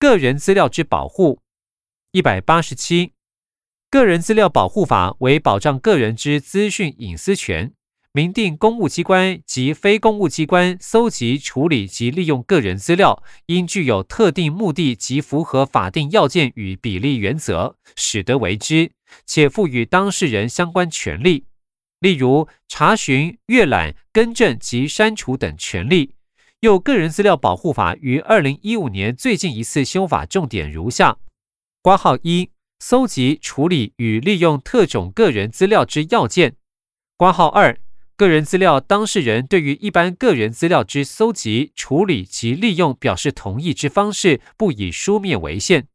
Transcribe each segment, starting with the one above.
个人资料之保护。一百八十七，个人资料保护法为保障个人之资讯隐私权，明定公务机关及非公务机关搜集、处理及利用个人资料，应具有特定目的及符合法定要件与比例原则，使得为之，且赋予当事人相关权利，例如查询、阅览、更正及删除等权利。又个人资料保护法于二零一五年最近一次修法重点如下。挂号一：搜集、处理与利用特种个人资料之要件。挂号二：个人资料当事人对于一般个人资料之搜集、处理及利用表示同意之方式，不以书面为限。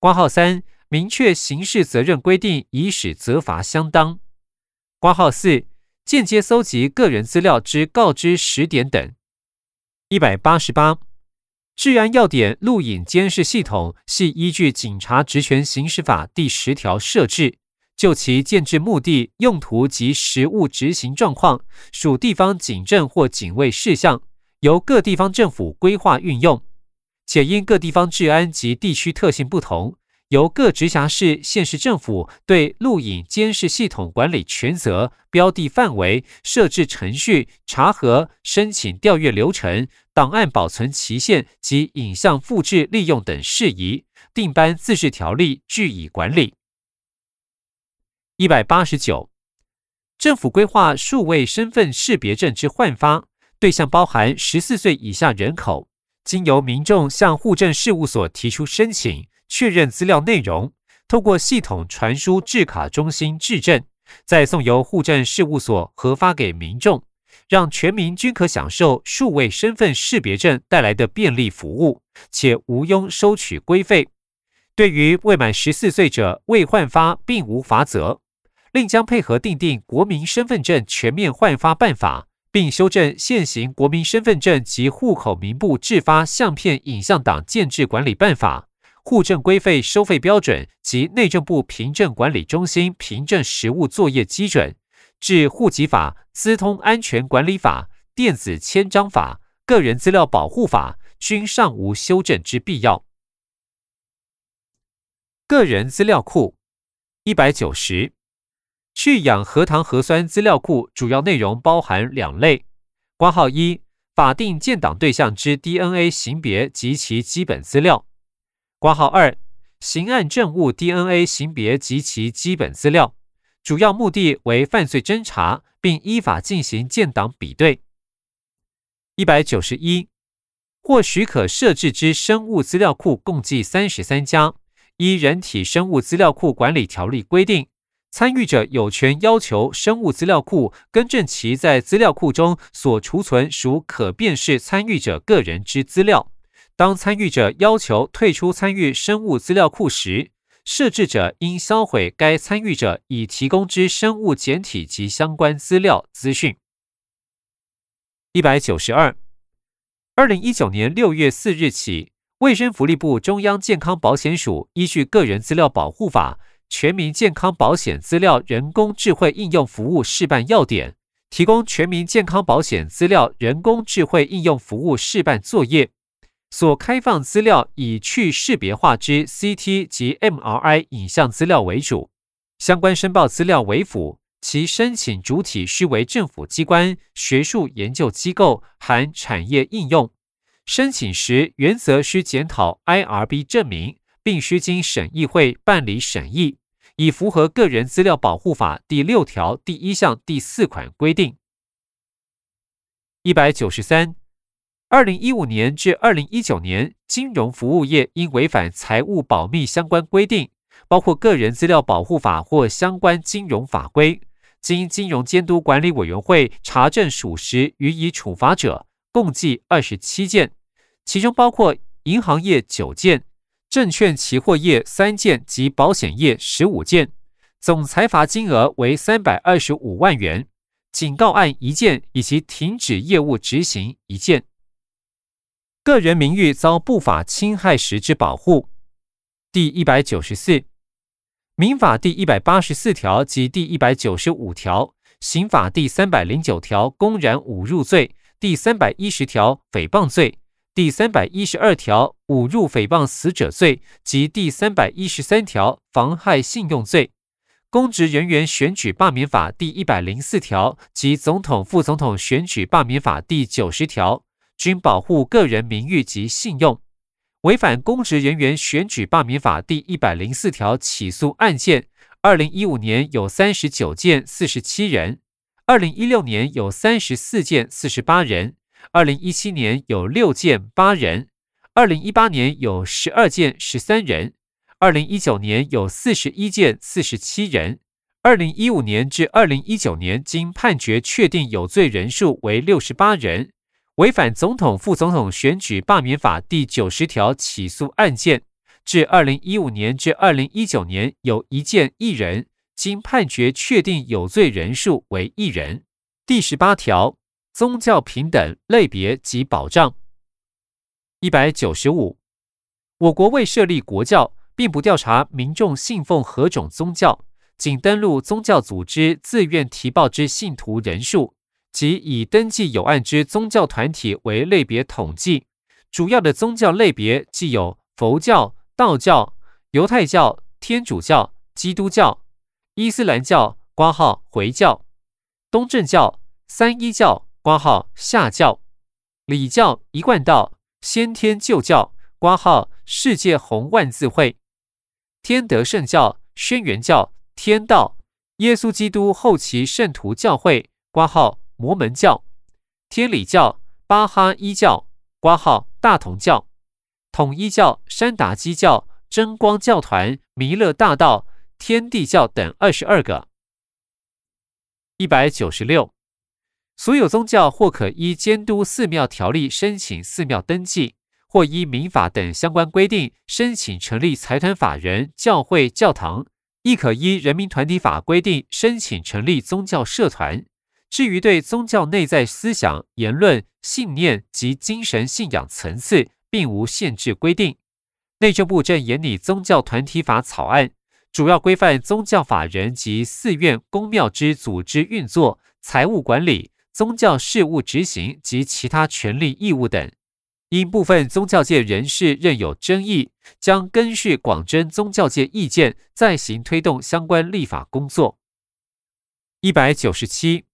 挂号三：明确刑事责任规定，以使责罚相当。挂号四：间接搜集个人资料之告知时点等。一百八十八。治安要点录影监视系统系依据《警察职权行使法》第十条设置，就其建制目的、用途及实务执行状况，属地方警政或警卫事项，由各地方政府规划运用，且因各地方治安及地区特性不同。由各直辖市、县市政府对录影监视系统管理权责、标的范围、设置程序、查核、申请调阅流程、档案保存期限及影像复制利用等事宜，定颁自治条例据以管理。一百八十九，政府规划数位身份识别证之换发对象包含十四岁以下人口，经由民众向户政事务所提出申请。确认资料内容，透过系统传输制卡中心质证，再送由户政事务所核发给民众，让全民均可享受数位身份识别证带来的便利服务，且无庸收取规费。对于未满十四岁者未换发，并无罚则。另将配合订定国民身份证全面换发办法，并修正现行国民身份证及户口名簿制发相片影像档建制管理办法。户政规费收费标准及内政部凭证管理中心凭证实务作业基准，至户籍法、资通安全管理法、电子签章法、个人资料保护法，均尚无修正之必要。个人资料库一百九十，去氧核糖核酸资料库主要内容包含两类：挂号一，法定建档对象之 DNA 型别及其基本资料。挂号二，刑案证物 DNA 型别及其基本资料，主要目的为犯罪侦查，并依法进行建档比对。一百九十一，或许可设置之生物资料库共计三十三家。依《人体生物资料库管理条例》规定，参与者有权要求生物资料库更正其在资料库中所储存属可辨识参与者个人之资料。当参与者要求退出参与生物资料库时，设置者应销毁该参与者已提供之生物简体及相关资料资讯。一百九十二，二零一九年六月四日起，卫生福利部中央健康保险署依据《个人资料保护法》全民健康保险资料人工智慧应用服务示范要点，提供全民健康保险资料人工智慧应用服务示范作业。所开放资料以去识别化之 CT 及 MRI 影像资料为主，相关申报资料为辅，其申请主体须为政府机关、学术研究机构含产业应用。申请时原则需检讨 IRB 证明，并需经审议会办理审议，以符合个人资料保护法第六条第一项第四款规定。一百九十三。二零一五年至二零一九年，金融服务业因违反财务保密相关规定，包括个人资料保护法或相关金融法规，经金融监督管理委员会查证属实予以处罚者，共计二十七件，其中包括银行业九件、证券期货业三件及保险业十五件，总裁罚金额为三百二十五万元，警告案一件，以及停止业务执行一件。个人名誉遭不法侵害时之保护，第一百九十四民法第一百八十四条及第一百九十五条，刑法第三百零九条公然侮辱罪，第三百一十条诽谤罪，第三百一十二条侮辱诽谤死者罪及第三百一十三条妨害信用罪。公职人员选举罢免法第一百零四条及总统、副总统选举罢免法第九十条均保护个人名誉及信用。违反公职人员选举罢免法第一百零四条起诉案件，二零一五年有三十九件，四十七人；二零一六年有三十四件，四十八人；二零一七年有六件，八人；二零一八年有十二件，十三人。二零一九年有四十一件，四十七人；二零一五年至二零一九年经判决确定有罪人数为六十八人。违反总统、副总统选举罢免法第九十条起诉案件，至二零一五年至二零一九年有一件一人，经判决确定有罪人数为一人。第十八条，宗教平等类别及保障。一百九十五，我国未设立国教。并不调查民众信奉何种宗教，仅登录宗教组织自愿提报之信徒人数，即以登记有案之宗教团体为类别统计。主要的宗教类别既有佛教、道教、犹太教、天主教、基督教、伊斯兰教（挂号回教）、东正教、三一教（挂号下教）、礼教、一贯道、先天旧教（挂号世界红万字会）。天德圣教、轩辕教、天道、耶稣基督后期圣徒教会（挂号摩门教）、天理教、巴哈伊教（挂号大同教）、统一教、山达基教、真光教团、弥勒大道、天地教等二十二个。一百九十六，所有宗教或可依监督寺庙条例申请寺庙登记。或依民法等相关规定申请成立财团法人教会教堂，亦可依人民团体法规定申请成立宗教社团。至于对宗教内在思想、言论、信念及精神信仰层次，并无限制规定。内政部正研拟宗教团体法草案，主要规范宗教法人及寺院、公庙之组织运作、财务管理、宗教事务执行及其他权利义务等。因部分宗教界人士仍有争议，将根据广征宗教界意见，再行推动相关立法工作。一百九十七，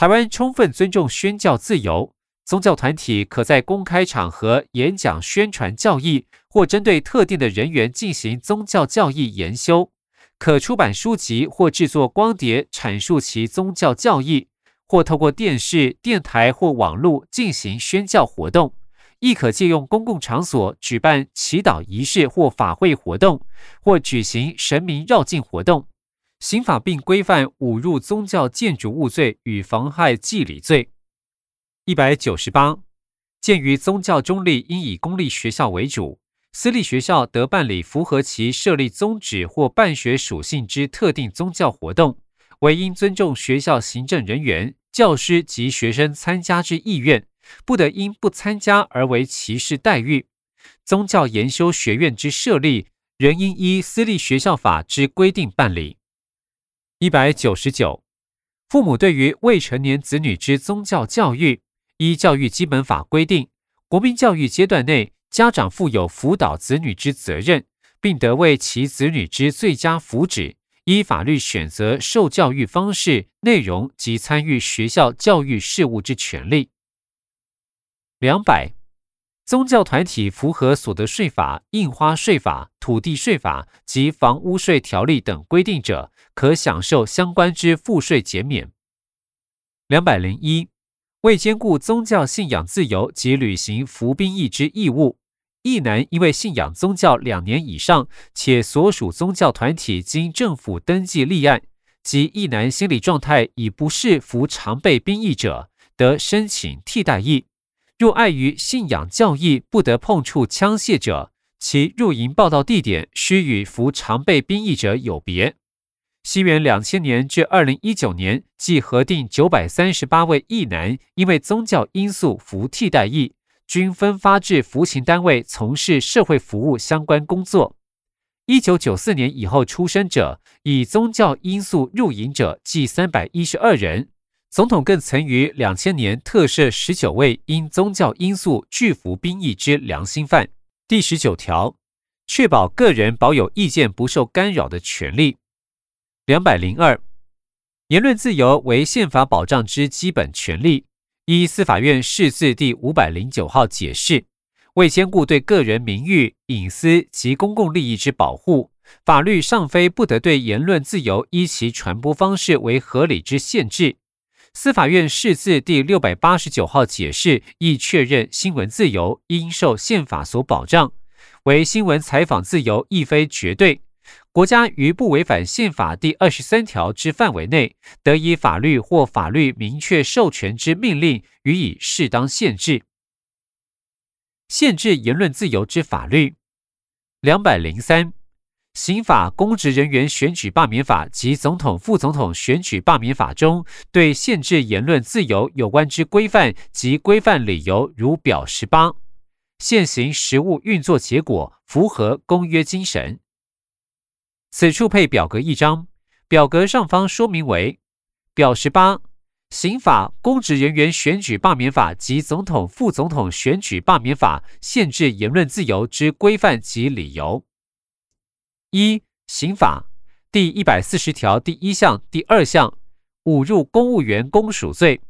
台湾充分尊重宣教自由，宗教团体可在公开场合演讲宣传教义，或针对特定的人员进行宗教教义研修，可出版书籍或制作光碟阐述其宗教教义，或透过电视、电台或网络进行宣教活动。亦可借用公共场所举办祈祷仪式或法会活动，或举行神明绕境活动。刑法并规范侮辱宗教建筑物罪与妨害祭礼罪。一百九十八，鉴于宗教中立应以公立学校为主，私立学校得办理符合其设立宗旨或办学属性之特定宗教活动，唯应尊重学校行政人员、教师及学生参加之意愿。不得因不参加而为歧视待遇。宗教研修学院之设立，仍应依私立学校法之规定办理。一百九十九，父母对于未成年子女之宗教教育，依教育基本法规定，国民教育阶段内，家长负有辅导子女之责任，并得为其子女之最佳福祉，依法律选择受教育方式、内容及参与学校教育事务之权利。两百，宗教团体符合所得税法、印花税法、土地税法及房屋税条例等规定者，可享受相关之赋税减免。两百零一，为兼顾宗教信仰自由及履行服兵役之义务，役男因为信仰宗教两年以上，且所属宗教团体经政府登记立案，及役男心理状态已不适服常备兵役者，得申请替代役。若碍于信仰教义不得碰触枪械者，其入营报道地点需与服常备兵役者有别。西元两千年至二零一九年，计核定九百三十八位役男，因为宗教因素服替代役，均分发至服刑单位从事社会服务相关工作。一九九四年以后出生者，以宗教因素入营者计三百一十二人。总统更曾于两千年特赦十九位因宗教因素拒服兵役之良心犯。第十九条，确保个人保有意见不受干扰的权利。两百零二，言论自由为宪法保障之基本权利。依司法院释字第五百零九号解释，为兼顾对个人名誉、隐私及公共利益之保护，法律尚非不得对言论自由依其传播方式为合理之限制。司法院释字第六百八十九号解释亦确认，新闻自由应受宪法所保障，为新闻采访自由亦非绝对。国家于不违反宪法第二十三条之范围内，得以法律或法律明确授权之命令予以适当限制。限制言论自由之法律，两百零三。刑法、公职人员选举罢免法及总统、副总统选举罢免法中，对限制言论自由有关之规范及规范理由，如表十八。现行实务运作结果符合公约精神。此处配表格一张，表格上方说明为表十八：刑法、公职人员选举罢免法及总统、副总统选举罢免法限制言论自由之规范及理由。一、刑法第一百四十条第一项、第二项，侮辱公务员公署罪，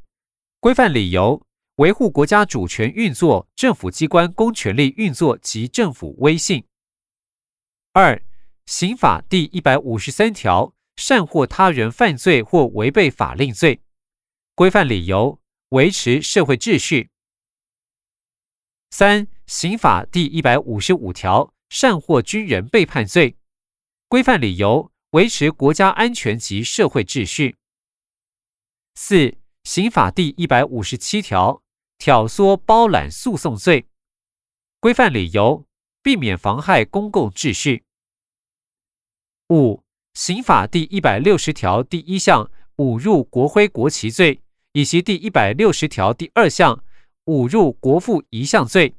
规范理由：维护国家主权运作、政府机关公权力运作及政府威信。二、刑法第一百五十三条，善或他人犯罪或违背法令罪，规范理由：维持社会秩序。三、刑法第一百五十五条，善或军人背叛罪。规范理由：维持国家安全及社会秩序。四、刑法第一百五十七条，挑唆包揽诉讼罪。规范理由：避免妨害公共秩序。五、刑法第一百六十条第一项，侮辱国徽国旗罪，以及第一百六十条第二项，侮辱国父遗像罪。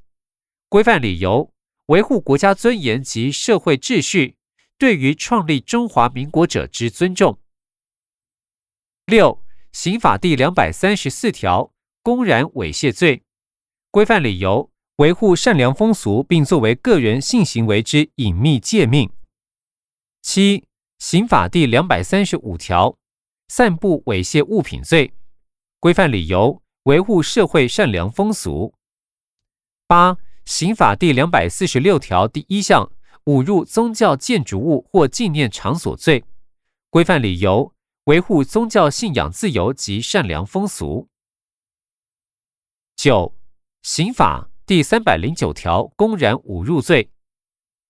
规范理由：维护国家尊严及社会秩序。对于创立中华民国者之尊重。六、刑法第两百三十四条，公然猥亵罪，规范理由：维护善良风俗，并作为个人性行为之隐秘诫命。七、刑法第两百三十五条，散布猥亵物品罪，规范理由：维护社会善良风俗。八、刑法第两百四十六条第一项。侮辱宗教建筑物或纪念场所罪，规范理由：维护宗教信仰自由及善良风俗。九、刑法第三百零九条公然侮辱罪，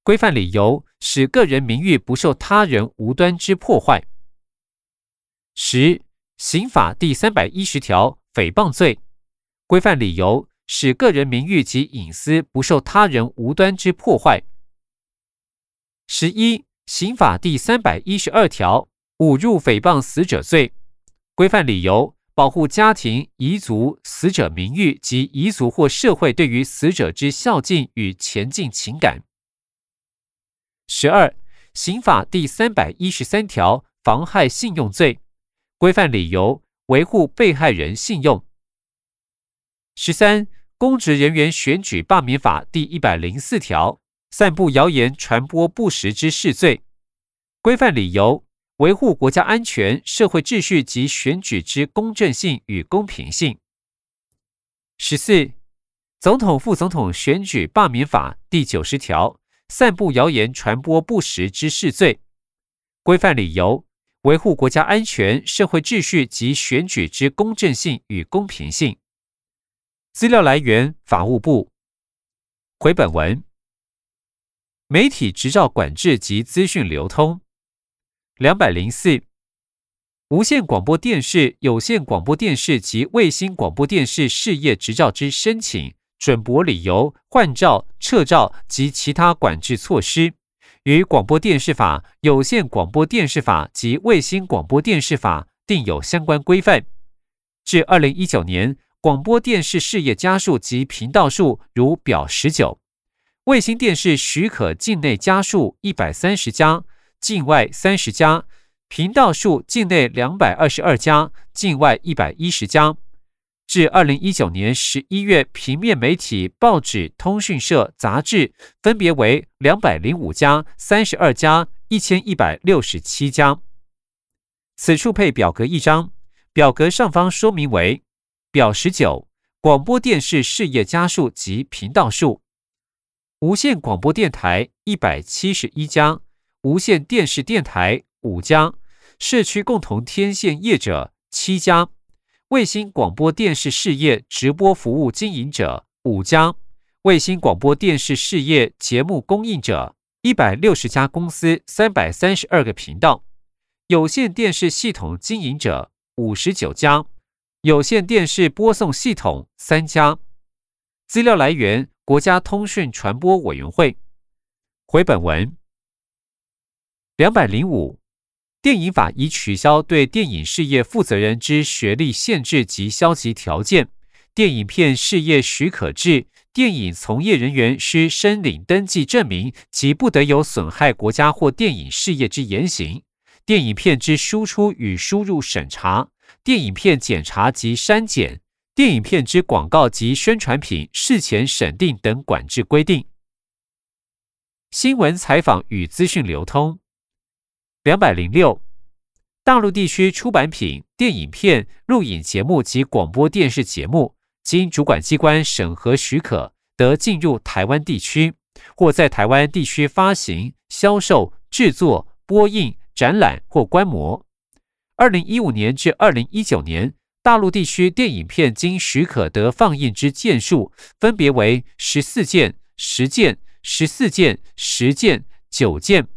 规范理由：使个人名誉不受他人无端之破坏。十、刑法第三百一十条诽谤罪，规范理由：使个人名誉及隐私不受他人无端之破坏。十一、刑法第三百一十二条，侮辱诽谤死者罪，规范理由：保护家庭、彝族、死者名誉及彝族或社会对于死者之孝敬与前进情感。十二、刑法第三百一十三条，妨害信用罪，规范理由：维护被害人信用。十三、公职人员选举罢免法第一百零四条。散布谣言、传播不实之事罪，规范理由：维护国家安全、社会秩序及选举之公正性与公平性。十四、总统、副总统选举罢免法第九十条，散布谣言、传播不实之事罪，规范理由：维护国家安全、社会秩序及选举之公正性与公平性。资料来源：法务部。回本文。媒体执照管制及资讯流通，两百零四。无线广播电视、有线广播电视及卫星广播电视事业执照之申请、准驳理由、换照、撤照及其他管制措施，与广播电视法、有线广播电视法及卫星广播电视法定有相关规范。至二零一九年，广播电视事业家数及频道数如表十九。卫星电视许可境内家数一百三十家，境外三十家，频道数境内两百二十二家，境外一百一十家。至二零一九年十一月，平面媒体、报纸、通讯社、杂志分别为两百零五家、三十二家、一千一百六十七家。此处配表格一张，表格上方说明为表十九：广播电视事业家数及频道数。无线广播电台一百七十一家，无线电视电台五家，社区共同天线业者七家。卫星广播电视事业直播服务经营者五家，卫星广播电视事业节目供应者一百六十家公司，三百三十二个频道，有线电视系统经营者五十九家，有线电视播送系统三家。资料来源：国家通讯传播委员会。回本文。两百零五。电影法已取消对电影事业负责人之学历限制及消极条件，电影片事业许可制，电影从业人员需申领登记证明。及不得有损害国家或电影事业之言行，电影片之输出与输入审查，电影片检查及删减，电影片之广告及宣传品事前审定等管制规定。新闻采访与资讯流通。两百零六，大陆地区出版品、电影片、录影节目及广播电视节目，经主管机关审核许可，得进入台湾地区，或在台湾地区发行、销售、制作、播映、展览或观摩。二零一五年至二零一九年，大陆地区电影片经许可得放映之件数，分别为十四件、十件、十四件、十件、九件。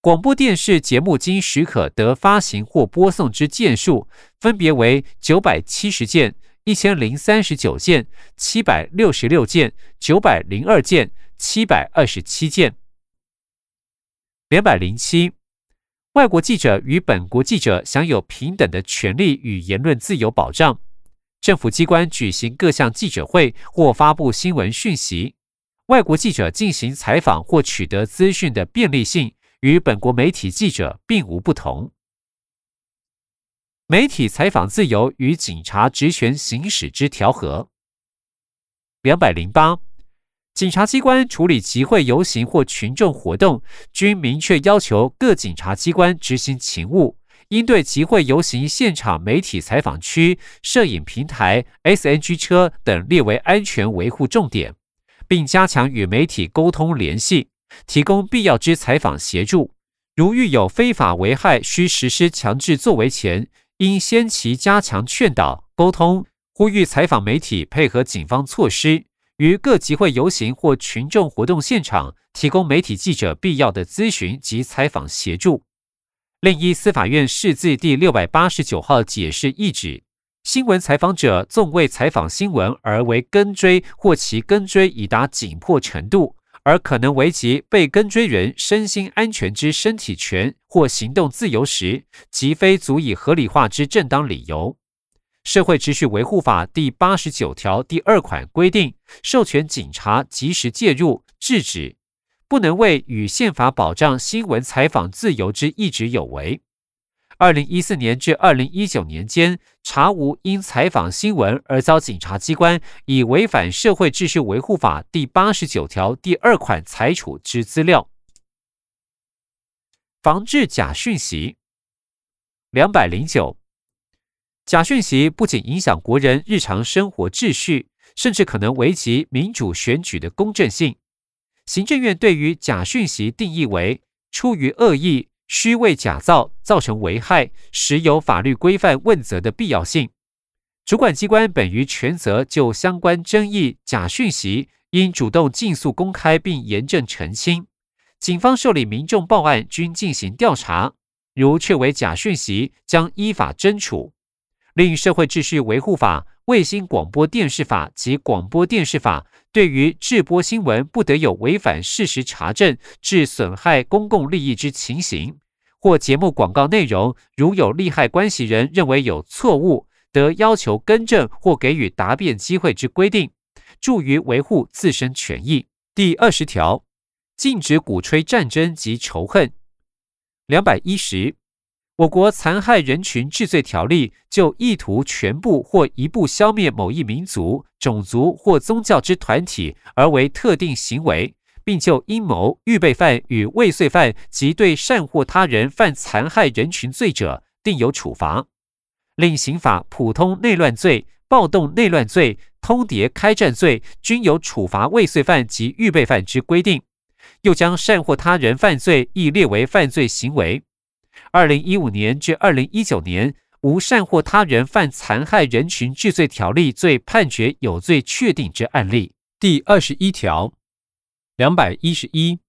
广播电视节目经许可得发行或播送之件数，分别为九百七十件、一千零三十九件、七百六十六件、九百零二件、七百二十七件。两百零七，外国记者与本国记者享有平等的权利与言论自由保障。政府机关举行各项记者会或发布新闻讯息，外国记者进行采访或取得资讯的便利性。与本国媒体记者并无不同。媒体采访自由与警察职权行使之调和。两百零八，警察机关处理集会游行或群众活动，均明确要求各警察机关执行勤务，应对集会游行现场媒体采访区、摄影平台、SNG 车等列为安全维护重点，并加强与媒体沟通联系。提供必要之采访协助，如遇有非法危害需实施强制作为前，应先期加强劝导沟通，呼吁采访媒体配合警方措施，于各集会游行或群众活动现场提供媒体记者必要的咨询及采访协助。另一司法院释字第六百八十九号解释意指，新闻采访者纵为采访新闻而为跟追，或其跟追已达紧迫程度。而可能危及被跟追人身心安全之身体权或行动自由时，即非足以合理化之正当理由。社会秩序维护法第八十九条第二款规定，授权警察及时介入制止，不能为与宪法保障新闻采访自由之意旨有违。二零一四年至二零一九年间，查无因采访新闻而遭警察机关以违反社会秩序维护法第八十九条第二款裁处之资料。防治假讯息两百零九，假讯息不仅影响国人日常生活秩序，甚至可能危及民主选举的公正性。行政院对于假讯息定义为出于恶意。虚伪假造造成危害，实有法律规范问责的必要性。主管机关本于权责就相关争议假讯息，应主动尽速公开并严正澄清。警方受理民众报案，均进行调查，如确为假讯息，将依法侦处。另社会秩序维护法、卫星广播电视法及广播电视法。对于制播新闻不得有违反事实查证致损害公共利益之情形，或节目广告内容如有利害关系人认为有错误，得要求更正或给予答辩机会之规定，助于维护自身权益。第二十条，禁止鼓吹战争及仇恨。两百一十，我国残害人群治罪条例就意图全部或一部消灭某一民族、种族或宗教之团体而为特定行为，并就阴谋、预备犯与未遂犯及对善或他人犯残害人群罪者，定有处罚。另刑法普通内乱罪、暴动内乱罪、通牒开战罪均有处罚未遂犯及预备犯之规定。又将善或他人犯罪亦列为犯罪行为。二零一五年至二零一九年，无善或他人犯残害人群治罪条例罪判决有罪确定之案例。第二十一条，两百一十一，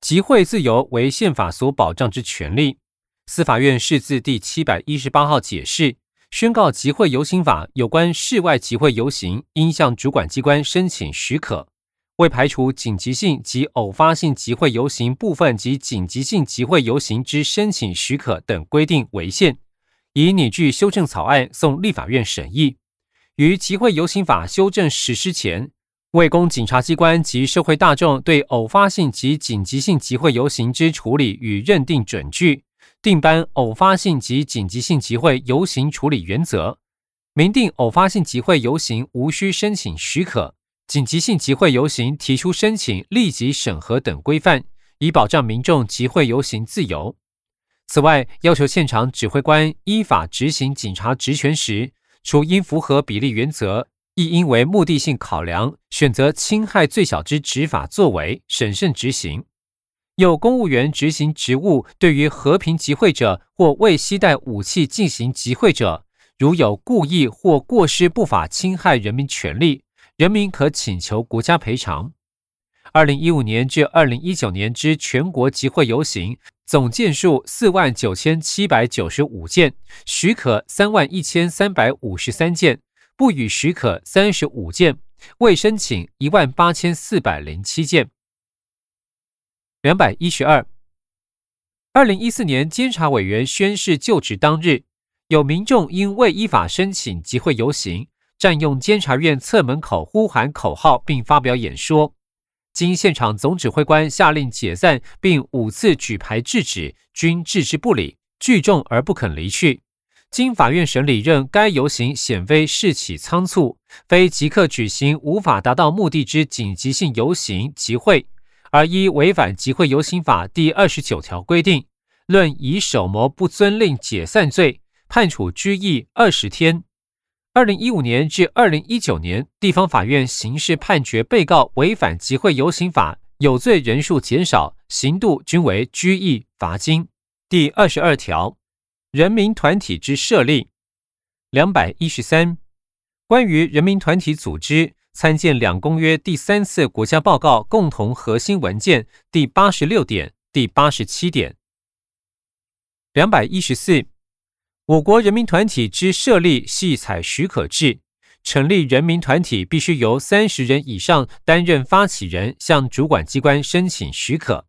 集会自由为宪法所保障之权利。司法院释字第七百一十八号解释，宣告集会游行法有关室外集会游行，应向主管机关申请许可。未排除紧急性及偶发性集会游行部分及紧急性集会游行之申请许可等规定为限，已拟具修正草案送立法院审议。于集会游行法修正实施前，为供警察机关及社会大众对偶发性及紧急性集会游行之处理与认定准据，定颁偶发性及紧急性集会游行处理原则，明定偶发性集会游行无需申请许可。紧急性集会游行提出申请立即审核等规范，以保障民众集会游行自由。此外，要求现场指挥官依法执行警察职权时，除应符合比例原则，亦应为目的性考量，选择侵害最小之执法作为，审慎执行。有公务员执行职务，对于和平集会者或未携带武器进行集会者，如有故意或过失不法侵害人民权利。人民可请求国家赔偿。二零一五年至二零一九年之全国集会游行总件数四万九千七百九十五件，许可三万一千三百五十三件，不予许可三十五件，未申请一万八千四百零七件。两百一十二，二零一四年监察委员宣誓就职当日，有民众因未依法申请集会游行。占用监察院侧门口呼喊口号，并发表演说，经现场总指挥官下令解散，并五次举牌制止，均置之不理，聚众而不肯离去。经法院审理，认该游行显非事起仓促，非即刻举行、无法达到目的之紧急性游行集会，而依违反集会游行法第二十九条规定，论以手谋不遵令解散罪，判处拘役二十天。二零一五年至二零一九年，地方法院刑事判决被告违反集会游行法有罪人数减少，刑度均为拘役、罚金。第二十二条，人民团体之设立。两百一十三，关于人民团体组织，参见两公约第三次国家报告共同核心文件第八十六点、第八十七点。两百一十四。我国人民团体之设立系采许可制，成立人民团体必须由三十人以上担任发起人，向主管机关申请许可。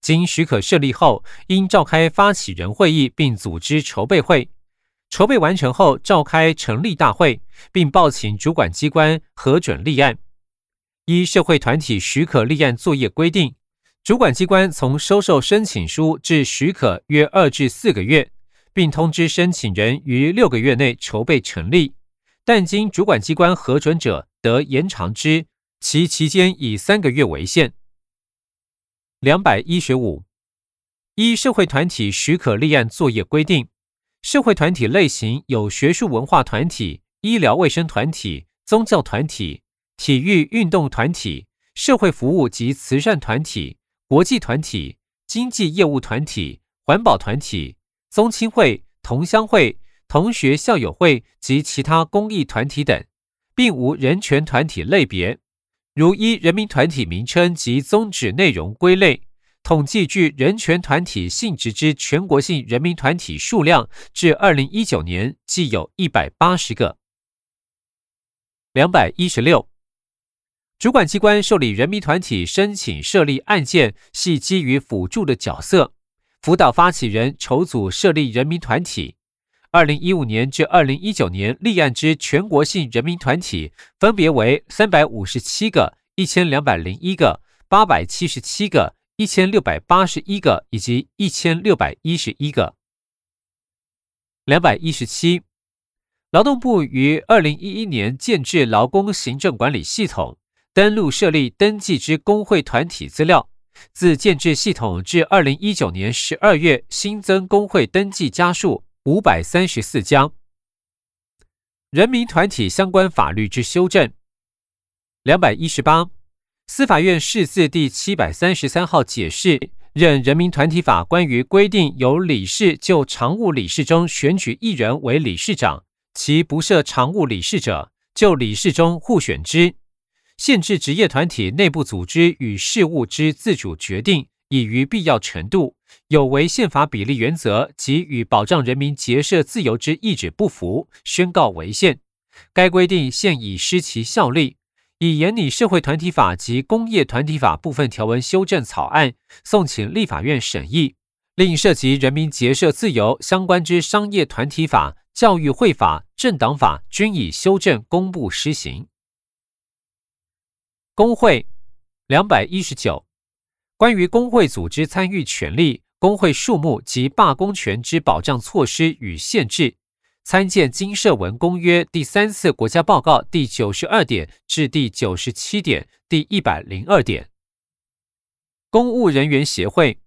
经许可设立后，应召开发起人会议，并组织筹备会。筹备完成后，召开成立大会，并报请主管机关核准立案。依社会团体许可立案作业规定，主管机关从收受申请书至许可约二至四个月。并通知申请人于六个月内筹备成立，但经主管机关核准者得延长之，其期间以三个月为限。两百一十五，依社会团体许可立案作业规定，社会团体类型有学术文化团体、医疗卫生团体、宗教团体、体育运动团体、社会服务及慈善团体、国际团体、经济业务团体、环保团体。宗亲会、同乡会、同学校友会及其他公益团体等，并无人权团体类别。如依人民团体名称及宗旨内容归类，统计具人权团体性质之全国性人民团体数量，至二零一九年计有一百八十个。两百一十六，主管机关受理人民团体申请设立案件，系基于辅助的角色。辅导发起人筹组设立人民团体。二零一五年至二零一九年立案之全国性人民团体分别为三百五十七个、一千两百零一个、八百七十七个、一千六百八十一个以及一千六百一十一个。两百一十七，劳动部于二零一一年建制劳工行政管理系统，登录设立登记之工会团体资料。自建制系统至二零一九年十二月，新增工会登记家数五百三十四家。人民团体相关法律之修正。两百一十八，司法院释字第七百三十三号解释，任人民团体法关于规定由理事就常务理事中选举一人为理事长，其不设常务理事者，就理事中互选之。限制职业团体内部组织与事务之自主决定，已于必要程度有违宪法比例原则及与保障人民结社自由之意志不符，宣告违宪。该规定现已失其效力，已研拟社会团体法及工业团体法部分条文修正草案，送请立法院审议。另涉及人民结社自由相关之商业团体法、教育会法、政党法，均已修正公布施行。工会两百一十九，关于工会组织参与权利、工会数目及罢工权之保障措施与限制，参见《经社文公约》第三次国家报告第九十二点至第九十七点、第一百零二点。公务人员协会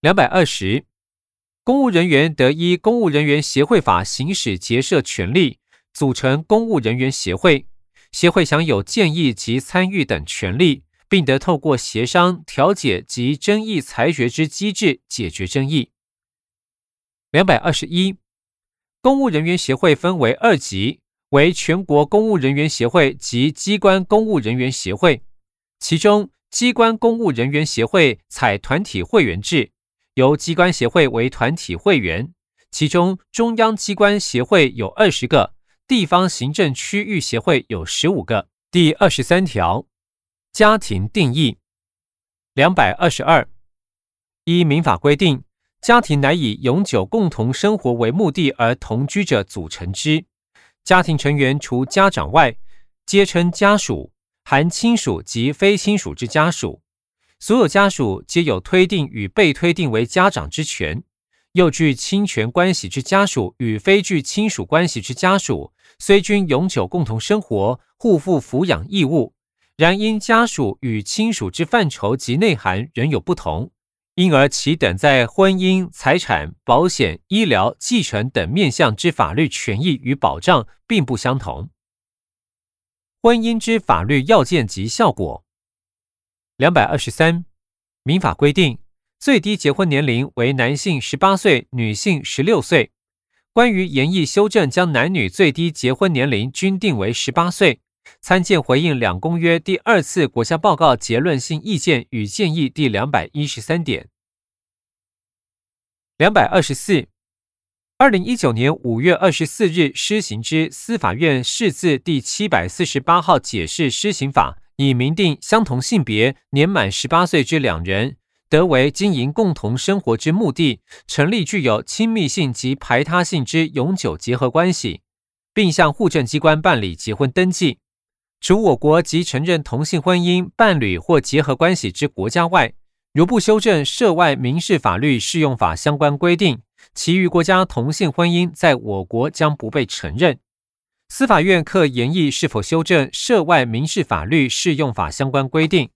两百二十，公务人员得依《公务人员协会法》行使结社权利，组成公务人员协会。协会享有建议及参与等权利，并得透过协商、调解及争议裁决之机制解决争议。两百二十一，公务人员协会分为二级，为全国公务人员协会及机关公务人员协会。其中，机关公务人员协会采团体会员制，由机关协会为团体会员，其中中央机关协会有二十个。地方行政区域协会有十五个。第二十三条，家庭定义两百二十二。依民法规定，家庭乃以永久共同生活为目的而同居者组成之。家庭成员除家长外，皆称家属，含亲属及非亲属之家属。所有家属皆有推定与被推定为家长之权。又具侵权关系之家属与非具亲属关系之家属，虽均永久共同生活，互负抚养义务，然因家属与亲属之范畴及内涵仍有不同，因而其等在婚姻、财产、保险、医疗、继承等面向之法律权益与保障并不相同。婚姻之法律要件及效果，两百二十三，民法规定。最低结婚年龄为男性十八岁，女性十六岁。关于严议修正，将男女最低结婚年龄均定为十八岁。参见回应两公约第二次国家报告结论性意见与建议第两百一十三点。两百二十四，二零一九年五月二十四日施行之司法院释字第七百四十八号解释施行法，已明定相同性别年满十八岁之两人。得为经营共同生活之目的，成立具有亲密性及排他性之永久结合关系，并向户政机关办理结婚登记。除我国即承认同性婚姻伴侣或结合关系之国家外，如不修正涉外民事法律适用法相关规定，其余国家同性婚姻在我国将不被承认。司法院可研议是否修正涉外民事法律适用法相关规定。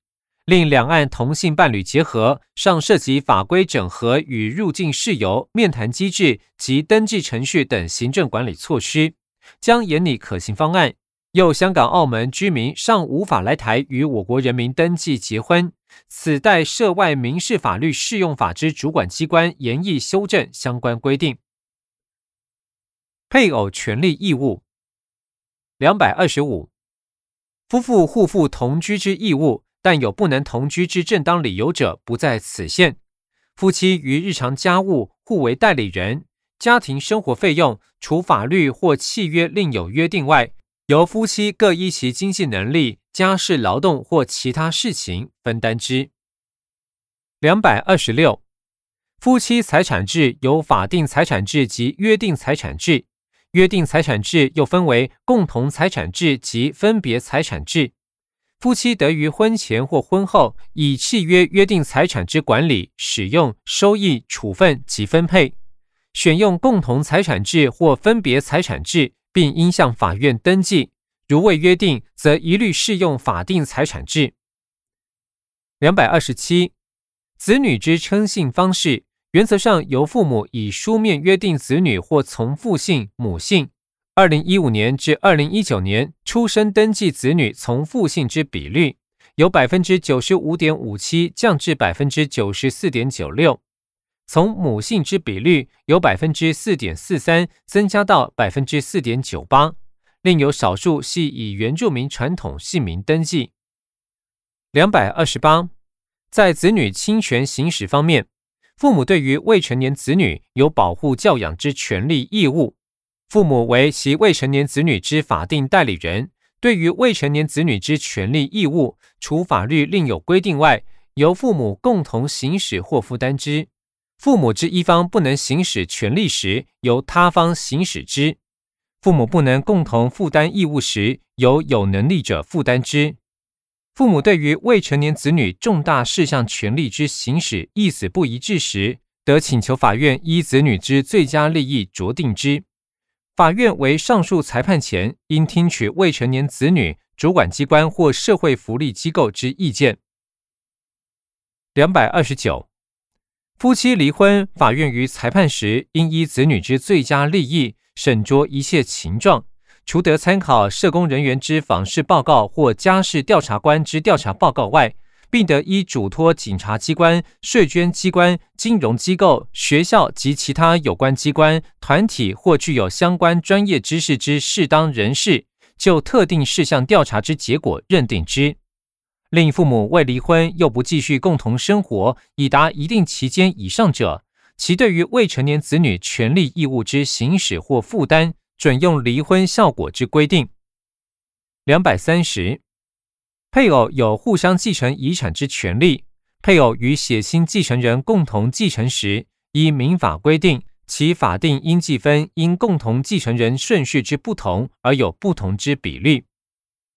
令两岸同性伴侣结合上涉及法规整合与入境事由、面谈机制及登记程序等行政管理措施，将严拟可行方案。又香港、澳门居民尚无法来台与我国人民登记结婚，此待涉外民事法律适用法之主管机关严议修正相关规定。配偶权利义务两百二十五，夫妇互负同居之义务。但有不能同居之正当理由者，不在此限。夫妻于日常家务互为代理人，家庭生活费用除法律或契约另有约定外，由夫妻各依其经济能力、家事劳动或其他事情分担之。两百二十六，夫妻财产制有法定财产制及约定财产制，约定财产制又分为共同财产制及分别财产制。夫妻得于婚前或婚后，以契约约定财产之管理、使用、收益、处分及分配。选用共同财产制或分别财产制，并应向法院登记；如未约定，则一律适用法定财产制。两百二十七，子女之称姓方式，原则上由父母以书面约定子女或从父姓、母姓。二零一五年至二零一九年出生登记子女从父姓之比率，由百分之九十五点五七降至百分之九十四点九六。从母姓之比率由百分之四点四三增加到百分之四点九八，另有少数系以原住民传统姓名登记。两百二十八，在子女侵权行使方面，父母对于未成年子女有保护教养之权利义务，父母为其未成年子女之法定代理人，对于未成年子女之权利义务，除法律另有规定外，由父母共同行使或负担之。父母之一方不能行使权利时，由他方行使之；父母不能共同负担义务时，由有能力者负担之。父母对于未成年子女重大事项权利之行使意思不一致时，得请求法院依子女之最佳利益酌定之。法院为上述裁判前，应听取未成年子女主管机关或社会福利机构之意见。两百二十九。夫妻离婚，法院于裁判时应依子女之最佳利益审酌一切情状，除得参考社工人员之访视报告或家事调查官之调查报告外，并得依嘱托警察机关、税捐机关、金融机构、学校及其他有关机关、团体或具有相关专业知识之适当人士，就特定事项调查之结果认定之。另父母未离婚又不继续共同生活已达一定期间以上者，其对于未成年子女权利义务之行使或负担，准用离婚效果之规定。两百三十，配偶有互相继承遗产之权利，配偶与血亲继承人共同继承时，依民法规定，其法定应继分因共同继承人顺序之不同而有不同之比率。